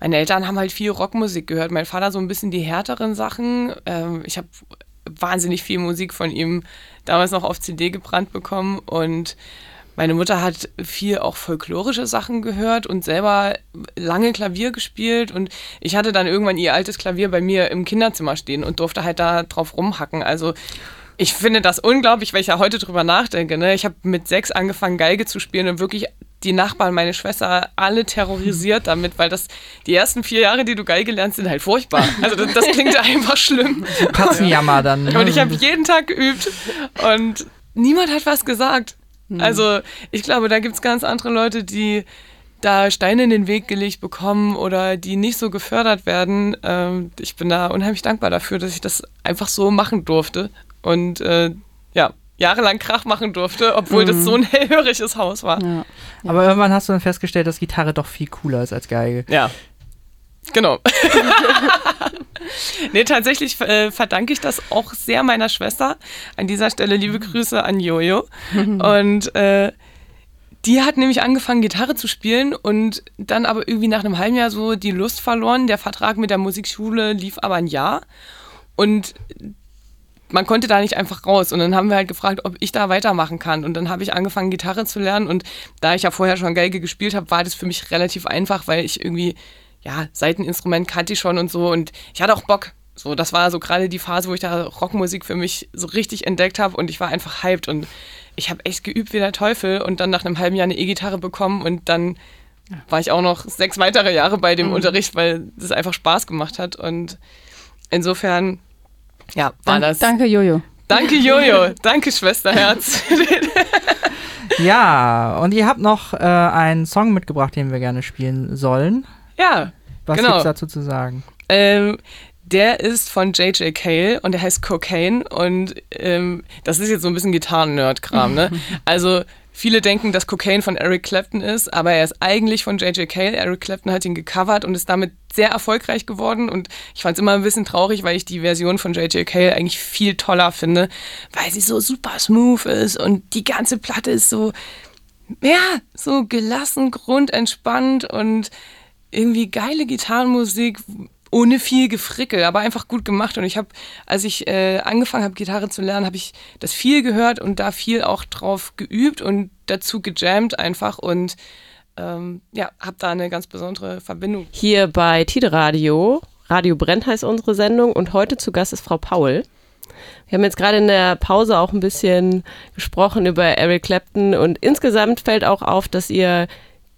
F: meine Eltern haben halt viel Rockmusik gehört. Mein Vater so ein bisschen die härteren Sachen. Ähm, ich habe wahnsinnig viel Musik von ihm damals noch auf CD gebrannt bekommen und meine Mutter hat viel auch folklorische Sachen gehört und selber lange Klavier gespielt und ich hatte dann irgendwann ihr altes Klavier bei mir im Kinderzimmer stehen und durfte halt da drauf rumhacken. Also ich finde das unglaublich, weil ich ja heute drüber nachdenke. Ne? Ich habe mit sechs angefangen, Geige zu spielen und wirklich die Nachbarn, meine Schwester, alle terrorisiert damit, weil das die ersten vier Jahre, die du Geige lernst, sind halt furchtbar. Also das, das klingt einfach schlimm.
A: Katzenjammer dann. Ne?
F: Und ich habe jeden Tag geübt und niemand hat was gesagt. Also ich glaube, da gibt es ganz andere Leute, die da Steine in den Weg gelegt bekommen oder die nicht so gefördert werden. Ähm, ich bin da unheimlich dankbar dafür, dass ich das einfach so machen durfte und äh, ja, jahrelang Krach machen durfte, obwohl das so ein hellhöriges Haus war.
C: Ja.
A: Aber irgendwann hast du dann festgestellt, dass Gitarre doch viel cooler ist als Geige.
F: Ja. Genau. [laughs] nee, tatsächlich äh, verdanke ich das auch sehr meiner Schwester. An dieser Stelle liebe Grüße an Jojo. [laughs] Und äh, die hat nämlich angefangen, Gitarre zu spielen und dann aber irgendwie nach einem halben Jahr so die Lust verloren. Der Vertrag mit der Musikschule lief aber ein Jahr. Und man konnte da nicht einfach raus. Und dann haben wir halt gefragt, ob ich da weitermachen kann. Und dann habe ich angefangen, Gitarre zu lernen. Und da ich ja vorher schon Geige gespielt habe, war das für mich relativ einfach, weil ich irgendwie, ja, Seiteninstrument kannte ich schon und so. Und ich hatte auch Bock. So, das war so gerade die Phase, wo ich da Rockmusik für mich so richtig entdeckt habe und ich war einfach hyped und ich habe echt geübt wie der Teufel und dann nach einem halben Jahr eine E-Gitarre bekommen und dann war ich auch noch sechs weitere Jahre bei dem Unterricht, weil es einfach Spaß gemacht hat und insofern, ja, war
C: Dank,
F: das.
C: Danke, Jojo.
F: Danke, Jojo. [laughs] Danke, Schwesterherz. [laughs]
A: Ja, und ihr habt noch äh, einen Song mitgebracht, den wir gerne spielen sollen.
F: ja,
A: Was
F: Genau.
A: gibt's dazu zu sagen?
F: ähm, der ist von J.J. Cale und der heißt Cocaine und ähm, das ist jetzt so ein bisschen Gitarren-Nerd-Kram, ne? [laughs] Also viele denken, dass Cocaine von Eric Clapton ist, aber er ist eigentlich von J.J. Cale. Eric Clapton hat ihn gecovert und ist damit sehr erfolgreich geworden. Und ich fand es immer ein bisschen traurig, weil ich die Version von J.J. Cale eigentlich viel toller finde, weil sie so super smooth ist und die ganze Platte ist so, ja, so gelassen, grundentspannt und irgendwie geile Gitarrenmusik, ohne viel Gefrickel, aber einfach gut gemacht. Und ich habe, als ich äh, angefangen habe, Gitarre zu lernen, habe ich das viel gehört und da viel auch drauf geübt und dazu gejammt einfach und ähm, ja, habe da eine ganz besondere Verbindung.
B: Hier bei Tide Radio. Radio Brennt heißt unsere Sendung und heute zu Gast ist Frau Paul. Wir haben jetzt gerade in der Pause auch ein bisschen gesprochen über Eric Clapton und insgesamt fällt auch auf, dass ihr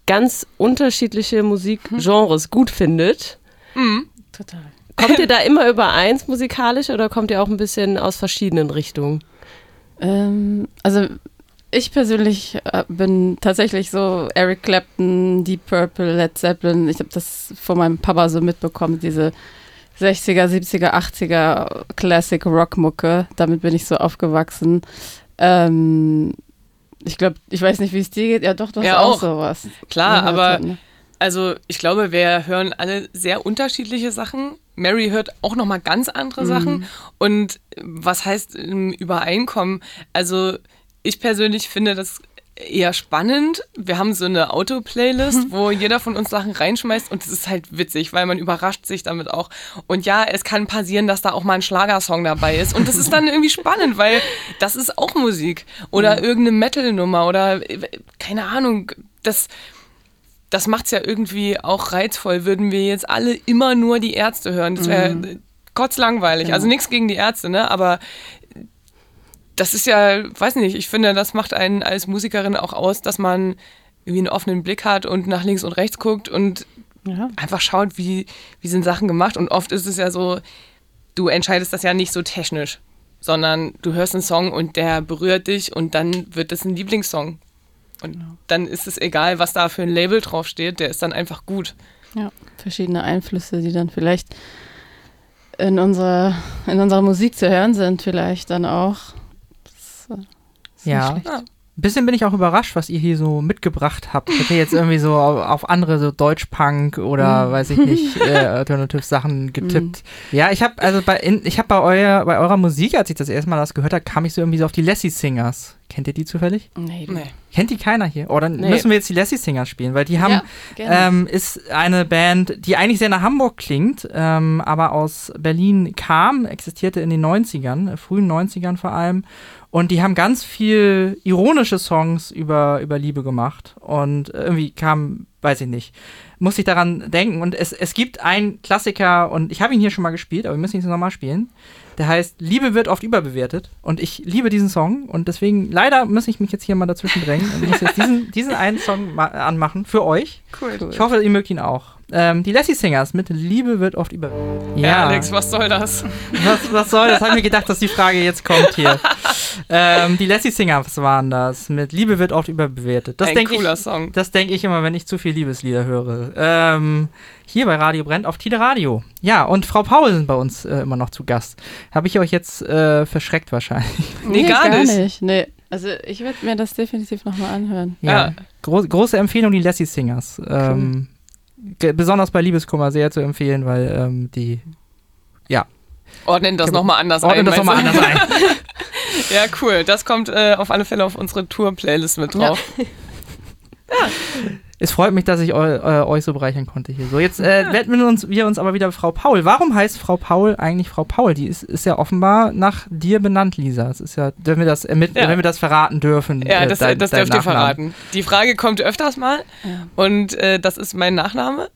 B: ganz unterschiedliche Musikgenres gut findet.
F: Mhm.
C: Total.
B: Kommt ihr da [laughs] immer übereins musikalisch oder kommt ihr auch ein bisschen aus verschiedenen Richtungen?
C: Ähm, also ich persönlich äh, bin tatsächlich so Eric Clapton, Deep Purple, Led Zeppelin. Ich habe das von meinem Papa so mitbekommen, diese 60er, 70er, 80er Classic Rockmucke. Damit bin ich so aufgewachsen. Ähm, ich glaube, ich weiß nicht, wie es dir geht. Ja, doch, du hast
F: Ja,
C: auch
F: auch.
C: sowas.
F: Klar,
C: gehört
F: aber
C: ne?
F: Also ich glaube, wir hören alle sehr unterschiedliche Sachen. Mary hört auch noch mal ganz andere Sachen. Und was heißt Übereinkommen? Also ich persönlich finde das eher spannend. Wir haben so eine Auto-Playlist, [laughs] wo jeder von uns Sachen reinschmeißt und es ist halt witzig, weil man überrascht sich damit auch. Und ja, es kann passieren, dass da auch mal ein Schlagersong dabei ist und das ist dann irgendwie spannend, weil das ist auch Musik oder irgendeine Metal-Nummer oder äh, keine Ahnung, das das macht es ja irgendwie auch reizvoll. Würden wir jetzt alle immer nur die Ärzte hören, das wäre mhm. kotzlangweilig.
C: Genau.
F: Also nichts gegen die Ärzte, ne? Aber das ist ja, weiß nicht, ich finde, das macht einen als Musikerin auch aus, dass man irgendwie einen offenen Blick hat und nach links und rechts guckt und
C: Ja.
F: einfach schaut, wie, wie sind Sachen gemacht. Und oft ist es ja so, du entscheidest das ja nicht so technisch, sondern du hörst einen Song und der berührt dich und dann wird das ein Lieblingssong. Und dann ist es egal, was da für ein Label draufsteht, der ist dann einfach gut.
C: Ja, verschiedene Einflüsse, die dann vielleicht in unserer, in unserer Musik zu hören sind, vielleicht dann auch. Das, äh, ist nicht
A: Ja.
C: schlecht.
F: Ja.
A: Ein bisschen bin ich auch überrascht, was ihr hier so mitgebracht habt. Ich hätte jetzt irgendwie so auf, auf andere, so Deutschpunk oder
C: Mhm.
A: weiß ich nicht, [laughs] äh, Alternative Sachen getippt. Ja, ich habe also bei, in, ich habe bei, euer, bei eurer Musik, als ich das erste Mal das gehört habe, kam ich so irgendwie so auf die Lassie Singers. Kennt ihr die zufällig?
C: Nee,
F: Nee.
A: Kennt die keiner hier? Oh, dann
B: Nee.
A: müssen wir jetzt die Lassie Singers spielen, weil die haben
C: Ja, gerne.
A: ähm, ist eine Band, die eigentlich sehr nach Hamburg klingt, ähm, aber aus Berlin kam, existierte in den 90ern, äh, frühen 90ern vor allem. Und die haben ganz viel ironische Songs über, über Liebe gemacht. Und irgendwie kam, weiß ich nicht, muss ich daran denken. Und es, es gibt einen Klassiker, und ich habe ihn hier schon mal gespielt, aber wir müssen ihn nochmal spielen. Der heißt Liebe wird oft überbewertet. Und ich liebe diesen Song. Und deswegen, leider muss ich mich jetzt hier mal dazwischen drängen und muss jetzt diesen, diesen einen Song ma- anmachen für euch.
F: Cool.
A: Ich hoffe, ihr mögt ihn auch. Ähm, die Lassie Singers mit Liebe wird oft überbewertet.
F: Ja, Alex, was soll das?
A: Was, was soll das? Hab mir gedacht, dass die Frage jetzt kommt hier. [laughs] ähm, die Lassie Singers waren das mit Liebe wird oft überbewertet. Das
F: Ein
A: denke
F: cooler
A: ich,
F: Song.
A: das denke ich immer, wenn ich zu viel Liebeslieder höre. Ähm, hier bei Radio Brennt auf Tide Radio. Ja, und Frau Paul sind bei uns äh, immer noch zu Gast. Habe ich euch jetzt äh, verschreckt wahrscheinlich.
F: Nee, gar nicht.
C: Nee. Also ich werde mir das definitiv nochmal anhören.
F: Ja.
A: Gro große Empfehlung, die Lassie Singers. Ähm, besonders bei Liebeskummer sehr zu empfehlen, weil ähm, die
F: Ordnen das nochmal anders
A: ordnen
F: ein.
A: das nochmal anders ein. [laughs]
F: Ja, cool. Das kommt äh, auf alle Fälle auf unsere Tour-Playlist mit drauf. [laughs]
A: Es freut mich, dass ich eu, äh, euch so bereichern konnte hier. So, jetzt äh, widmen uns, wir uns aber wieder Frau Paul. Warum heißt Frau Paul eigentlich Frau Paul? Die ist, ist ja offenbar nach dir benannt, Lisa. Das ist ja, wenn wir das, ermit-
F: Ja.
A: wenn wir das verraten dürfen.
F: Ja,
A: äh,
F: das,
A: dein-
F: das
A: dein
F: dürft ihr
A: Nachname.
F: verraten. Die Frage kommt öfters mal
C: Ja.
F: und äh, das ist mein Nachname.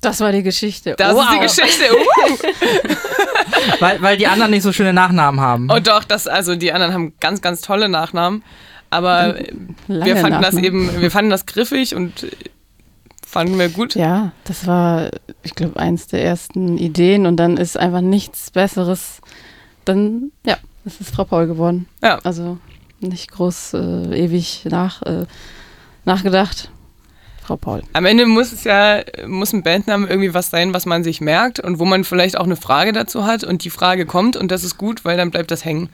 C: Das war die Geschichte.
F: Das
C: wow.
F: ist die Geschichte. Uh! [laughs]
A: Weil, weil die anderen nicht so schöne Nachnamen haben.
F: Und doch, das, also die anderen haben ganz, ganz tolle Nachnamen. Aber wir fanden das
C: Nachnamen.
F: eben, wir fanden das griffig und fanden wir gut.
C: Ja, das war, ich glaube, eins der ersten Ideen und dann ist einfach nichts Besseres. Dann, ja, das ist Frau Paul geworden.
F: Ja.
C: Also nicht groß äh, ewig nach, äh, nachgedacht. Frau Paul.
F: Am Ende muss es ja, muss ein Bandname irgendwie was sein, was man sich merkt und wo man vielleicht auch eine Frage dazu hat und die Frage kommt und das ist gut, weil dann bleibt das hängen.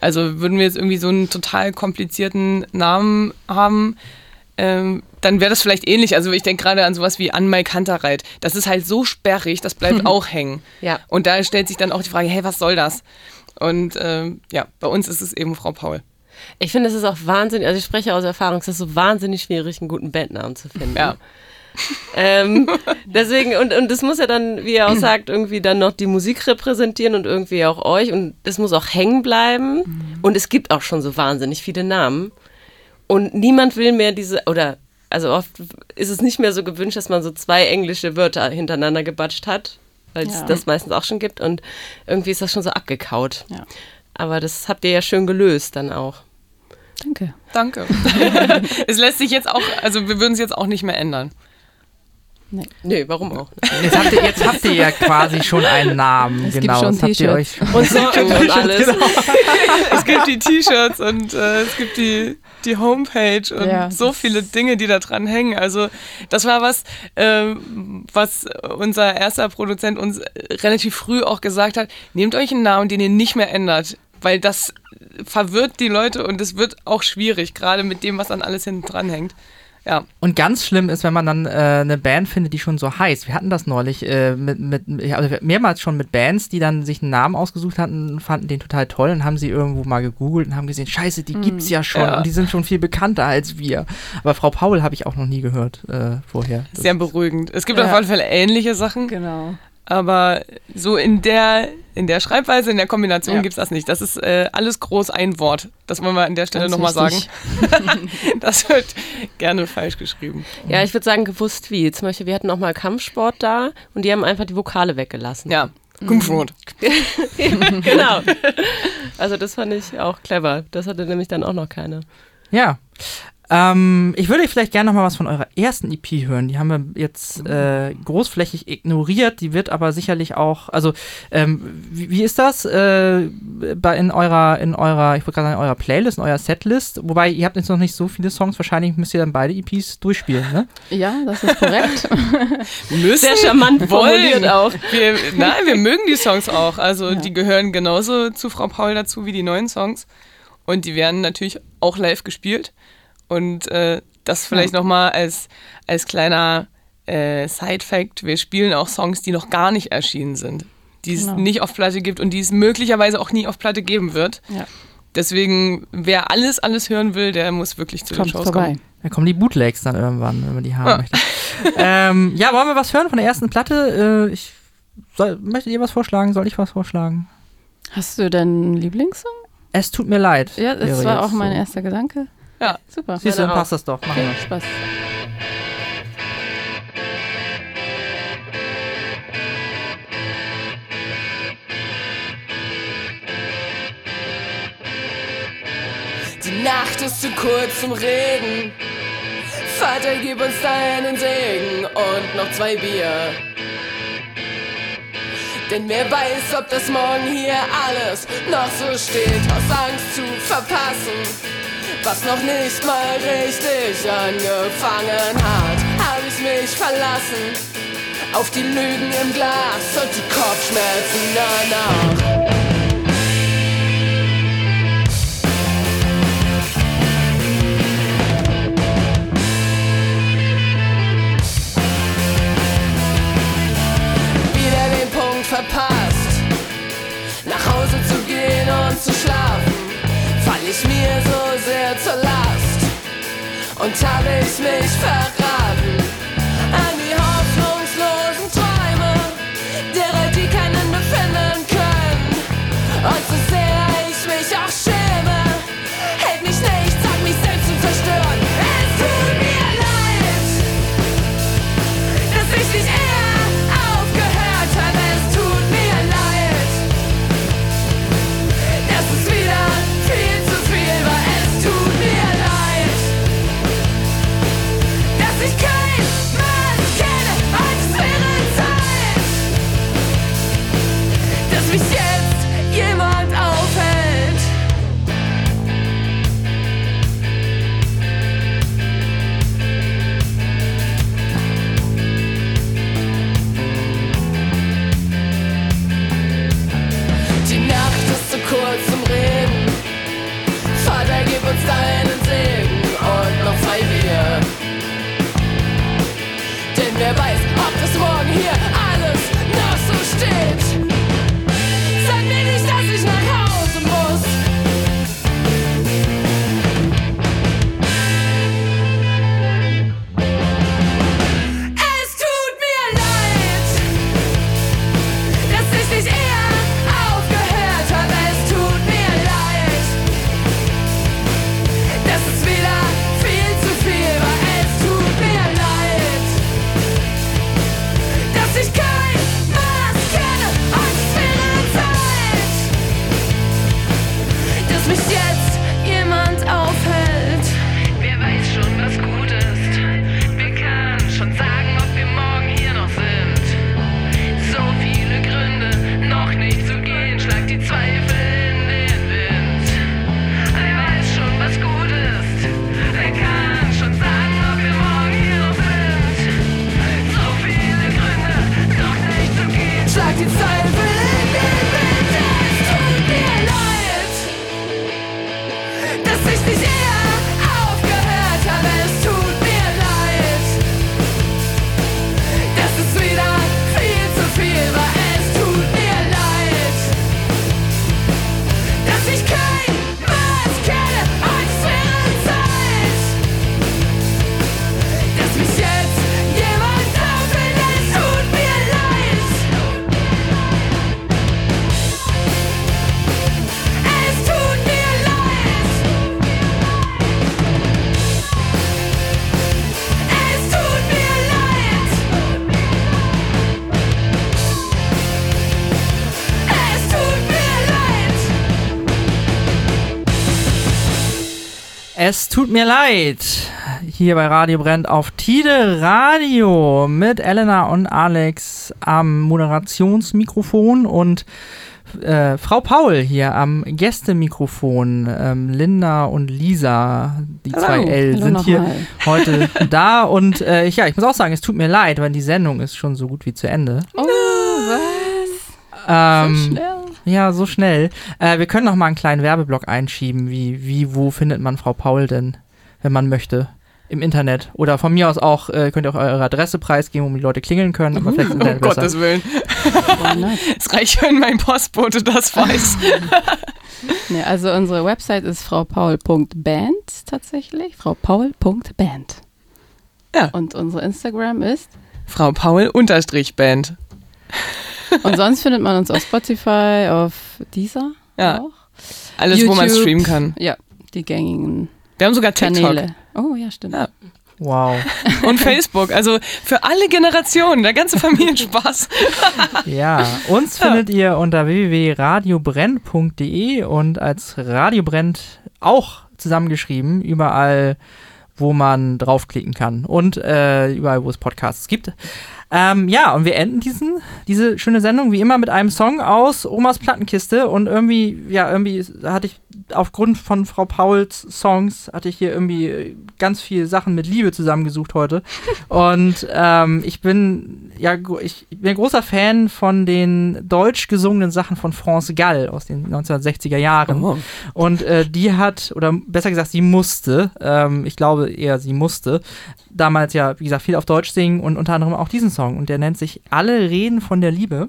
F: Also würden wir jetzt irgendwie so einen total komplizierten Namen haben, ähm, dann wäre das vielleicht ähnlich. Also ich denke gerade an sowas wie Anmai Kantereit. Das ist halt so sperrig, das bleibt [laughs] auch hängen.
B: Ja.
F: Und da stellt sich dann auch die Frage, hey, was soll das? Und ähm, ja, bei uns ist es eben Frau Paul.
B: Ich finde, es ist auch wahnsinnig, also ich spreche aus Erfahrung, es ist so wahnsinnig schwierig, einen guten Bandnamen zu finden.
F: Ja.
B: Ähm, deswegen, und, und das muss ja dann, wie er auch sagt, irgendwie dann noch die Musik repräsentieren und irgendwie auch euch. Und das muss auch hängen bleiben. Und es gibt auch schon so wahnsinnig viele Namen. Und niemand will mehr diese, oder also oft ist es nicht mehr so gewünscht, dass man so zwei englische Wörter hintereinander gebatscht hat, weil es
C: Ja.
B: das meistens auch schon gibt. Und irgendwie ist das schon so abgekaut.
C: Ja.
B: Aber das habt ihr ja schön gelöst dann auch.
C: Danke.
F: Danke. [laughs] es lässt sich jetzt auch, also wir würden es jetzt auch nicht mehr ändern.
B: Nö, warum auch?
A: Jetzt habt, ihr, jetzt habt ihr ja quasi schon einen Namen.
C: Es gibt
A: genau,
C: schon
A: das habt ihr euch. [laughs]
C: T-Shirts.
B: Und Socken und alles. [laughs]
F: Es gibt die T-Shirts und äh, es gibt die, die Homepage und
C: Ja.
F: so viele Dinge, die da dran hängen. Also das war was, ähm, was unser erster Produzent uns relativ früh auch gesagt hat. Nehmt euch einen Namen, den ihr nicht mehr ändert, weil das verwirrt die Leute und es wird auch schwierig, gerade mit dem, was dann alles hinten dran hängt. Ja,
A: Und ganz schlimm ist, wenn man dann äh, eine Band findet, die schon so heißt. Wir hatten das neulich äh, mit, mit, also mehrmals schon mit Bands, die dann sich einen Namen ausgesucht hatten und fanden den total toll und haben sie irgendwo mal gegoogelt und haben gesehen, scheiße, die gibt's ja schon
F: Ja.
A: und die sind schon viel bekannter als wir. Aber Frau Paul habe ich auch noch nie gehört äh, vorher. Das-
F: sehr beruhigend. Es gibt
C: Ja.
F: auf alle Fälle ähnliche Sachen.
C: Genau.
F: Aber so in der, in der Schreibweise, in der Kombination
C: Ja.
F: gibt's das nicht. Das ist äh, alles groß ein Wort. Das wollen wir an der Stelle nochmal sagen. [laughs] Das wird gerne falsch geschrieben.
B: Ja, ich würde sagen, gewusst wie. Zum Beispiel, wir hatten auch mal Kampfsport da und die haben einfach die Vokale weggelassen.
F: Ja, Kumpfrot. [laughs]
B: genau. Also das fand ich auch clever. Das hatte nämlich dann auch noch keine.
A: Ja. Ähm, ich würde vielleicht gerne noch mal was von eurer ersten EP hören. Die haben wir jetzt äh, großflächig ignoriert. Die wird aber sicherlich auch, also ähm, wie, wie ist das äh, bei in eurer, in eurer, ich würde gerade sagen, in eurer Playlist, in eurer Setlist? Wobei ihr habt jetzt noch nicht so viele Songs. Wahrscheinlich müsst ihr dann beide EPs durchspielen, ne?
C: Ja, das ist korrekt. [laughs]
F: Müssen,
B: Sehr charmant formuliert auch.
F: Wir, nein, wir mögen die Songs auch. Also
C: Ja.
F: die gehören genauso zu Frau Paul dazu wie die neuen Songs. Und die werden natürlich auch live gespielt. Und äh, das vielleicht noch nochmal als, als kleiner äh, Side-Fact. Wir spielen auch Songs, die noch gar nicht erschienen sind. Die es
C: Genau.
F: nicht auf Platte gibt und die es möglicherweise auch nie auf Platte geben wird.
C: Ja.
F: Deswegen, wer alles, alles hören will, der muss wirklich zu
C: Kommt
F: den Shows
C: vorbei.
F: kommen.
A: Da kommen die Bootlegs dann irgendwann, wenn man die haben
F: Ja.
A: möchte. ähm, ja, wollen wir was hören von der ersten Platte? Äh, ich, soll, möchtet ihr was vorschlagen? Soll ich was vorschlagen?
C: Hast du denn einen Lieblingssong?
A: Es tut mir leid.
C: Ja, das war auch mein
A: so.
C: erster Gedanke.
F: Ja.
C: Super.
A: Siehst du, dann passt das doch. Machen
C: Okay,
A: wir.
C: Spaß.
D: Die Nacht ist zu kurz zum Reden. Vater, gib uns deinen Segen und noch zwei Bier. Denn wer weiß, ob das morgen hier alles noch so steht, aus Angst zu verpassen. Was noch nicht mal richtig angefangen hat, hab ich mich verlassen. Auf die Lügen im Glas und die Kopfschmerzen danach. wieder den Punkt verpasst. Nach Hause zu gehen und zu schlafen, fall ich mir so. Und hab ich mich verraten Es tut mir leid.
A: Hier bei Radio Brennt auf Tide Radio mit Elena und Alex am Moderationsmikrofon und äh, Frau Paul hier am Gästemikrofon. Ähm, Linda und Lisa, die
C: Hallo.
A: zwei L,
C: Hallo
A: sind hier
C: nochmal. [laughs]
A: heute [laughs] da. Und äh, ich- ja, ich muss auch sagen, es tut mir leid, weil die Sendung ist schon so gut wie zu Ende.
C: Oh, was?
A: Ähm,
C: so schnell.
A: Ja, so schnell. Äh, wir können noch mal einen kleinen Werbeblock einschieben. Wie, wie, wo findet man Frau Paul denn, wenn man möchte? Im Internet. Oder von mir aus auch, äh, könnt ihr auch eure Adresse preisgeben, um die Leute klingeln können. Aber vielleicht ist
F: Um
A: besser.
F: Gottes Willen. [laughs] Es reicht, wenn mein Postbote das weiß. [laughs]
C: Nee, also unsere Website ist fraupaul.band tatsächlich. fraupaul.band.
F: Ja.
C: Und unsere Instagram ist.
F: Frau Paul unterstrich Band.
C: Und sonst findet man uns auf Spotify, auf Deezer
F: Ja.
C: auch.
F: Alles, wo man
C: YouTube.
F: streamen kann.
C: Ja, die gängigen
F: Wir haben sogar TikTok
C: Kanäle. Oh ja, stimmt.
F: Ja.
A: Wow.
F: und Facebook. Also für alle Generationen, der ganze Familienspaß. [laughs]
A: Ja, uns findet ihr unter www.radiobrenn.de und als Radio Brennt auch zusammengeschrieben, überall, wo man draufklicken kann und äh, überall, wo es Podcasts gibt. Ähm, ja, und wir enden diesen, diese schöne Sendung wie immer mit einem Song aus Omas Plattenkiste und irgendwie, ja, irgendwie hatte ich aufgrund von Frau Pauls Songs hatte ich hier irgendwie ganz viele Sachen mit Liebe zusammengesucht heute. [laughs] und ähm, ich bin ja ich bin ein großer Fan von den deutsch gesungenen Sachen von France Gall aus den 1960er Jahren.
F: Oh.
A: Und äh, die hat, oder besser gesagt, sie musste, ähm, ich glaube eher, sie musste, damals ja, wie gesagt, viel auf Deutsch singen und unter anderem auch diesen Song. Und der nennt sich Alle reden von der Liebe.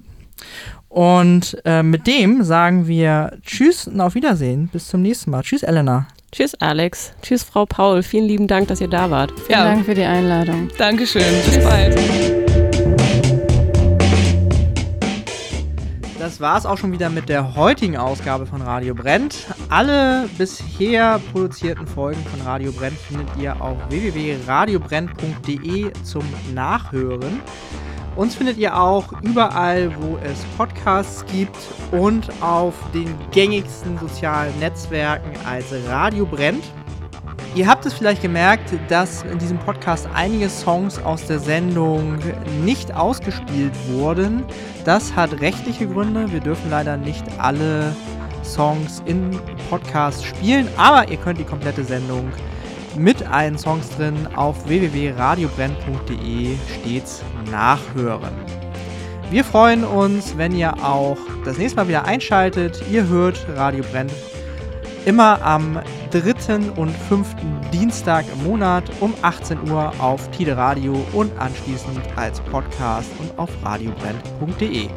A: Und äh, mit dem sagen wir Tschüss und auf Wiedersehen. Bis zum nächsten Mal. Tschüss, Elena.
B: Tschüss, Alex. Tschüss, Frau Paul. Vielen lieben Dank, dass ihr da wart.
C: Vielen
F: Ja.
C: Dank für die Einladung.
F: Dankeschön. Bis bald.
A: Das war es auch schon wieder mit der heutigen Ausgabe von Radio Brennt. Alle bisher produzierten Folgen von Radio Brennt findet ihr auf www.radiobrennt.de zum Nachhören. Uns findet ihr auch überall, wo es Podcasts gibt und auf den gängigsten sozialen Netzwerken als Radio Brennt. Ihr habt es vielleicht gemerkt, dass in diesem Podcast einige Songs aus der Sendung nicht ausgespielt wurden. Das hat rechtliche Gründe. Wir dürfen leider nicht alle Songs in Podcasts spielen, aber ihr könnt die komplette Sendung mit allen Songs drin auf www.radiobrenn.de stets nachhören. Wir freuen uns, wenn ihr auch das nächste Mal wieder einschaltet. Ihr hört Radio Brenn immer am dritten und fünften Dienstag im Monat um 18 Uhr auf Tide Radio und anschließend als Podcast und auf radiobrenn.de.